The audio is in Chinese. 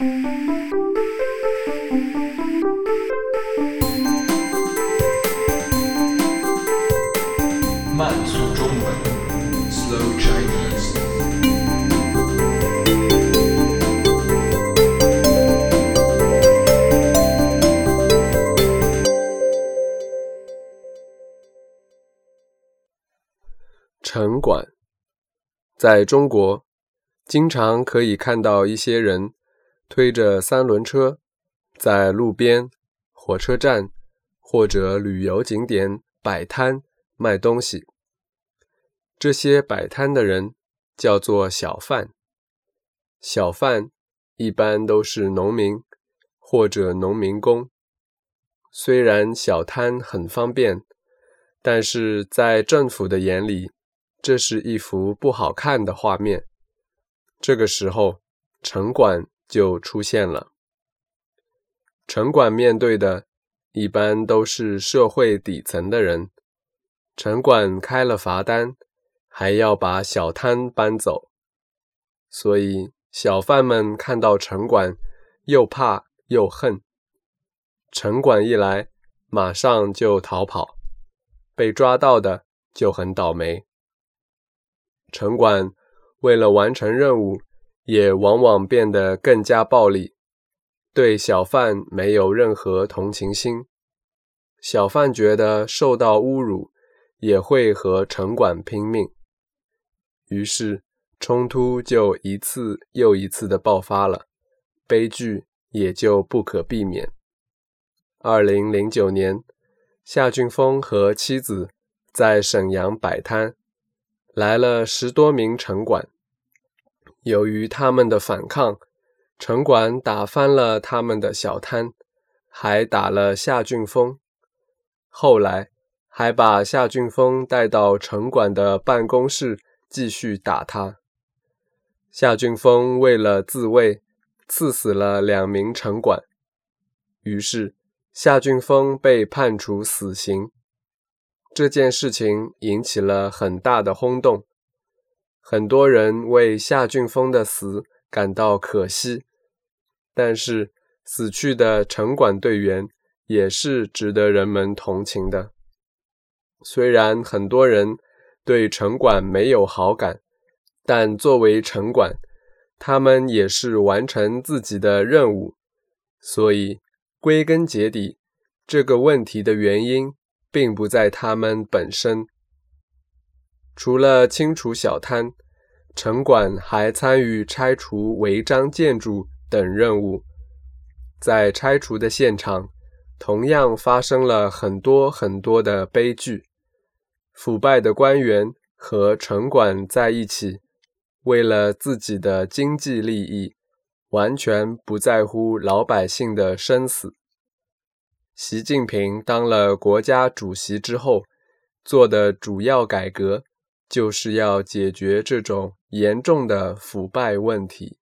慢速中文，Slow Chinese。城管在中国，经常可以看到一些人推着三轮车，在路边、火车站或者旅游景点摆摊卖东西。这些摆摊的人叫做小贩。小贩一般都是农民或者农民工。虽然小摊很方便，但是在政府的眼里，这是一幅不好看的画面。这个时候，城管就出现了。城管面对的，一般都是社会底层的人。城管开了罚单，还要把小摊搬走，所以小贩们看到城管，又怕又恨。城管一来，马上就逃跑，被抓到的就很倒霉。城管为了完成任务，也往往变得更加暴力，对小贩没有任何同情心。小贩觉得受到侮辱，也会和城管拼命，于是冲突就一次又一次的爆发了，悲剧也就不可避免。二零零九年，夏俊峰和妻子在沈阳摆摊。来了十多名城管，由于他们的反抗，城管打翻了他们的小摊，还打了夏俊峰。后来还把夏俊峰带到城管的办公室继续打他。夏俊峰为了自卫，刺死了两名城管，于是夏俊峰被判处死刑。这件事情引起了很大的轰动，很多人为夏俊峰的死感到可惜，但是死去的城管队员也是值得人们同情的。虽然很多人对城管没有好感，但作为城管，他们也是完成自己的任务，所以归根结底，这个问题的原因。并不在他们本身。除了清除小摊，城管还参与拆除违章建筑等任务。在拆除的现场，同样发生了很多很多的悲剧。腐败的官员和城管在一起，为了自己的经济利益，完全不在乎老百姓的生死。习近平当了国家主席之后，做的主要改革就是要解决这种严重的腐败问题。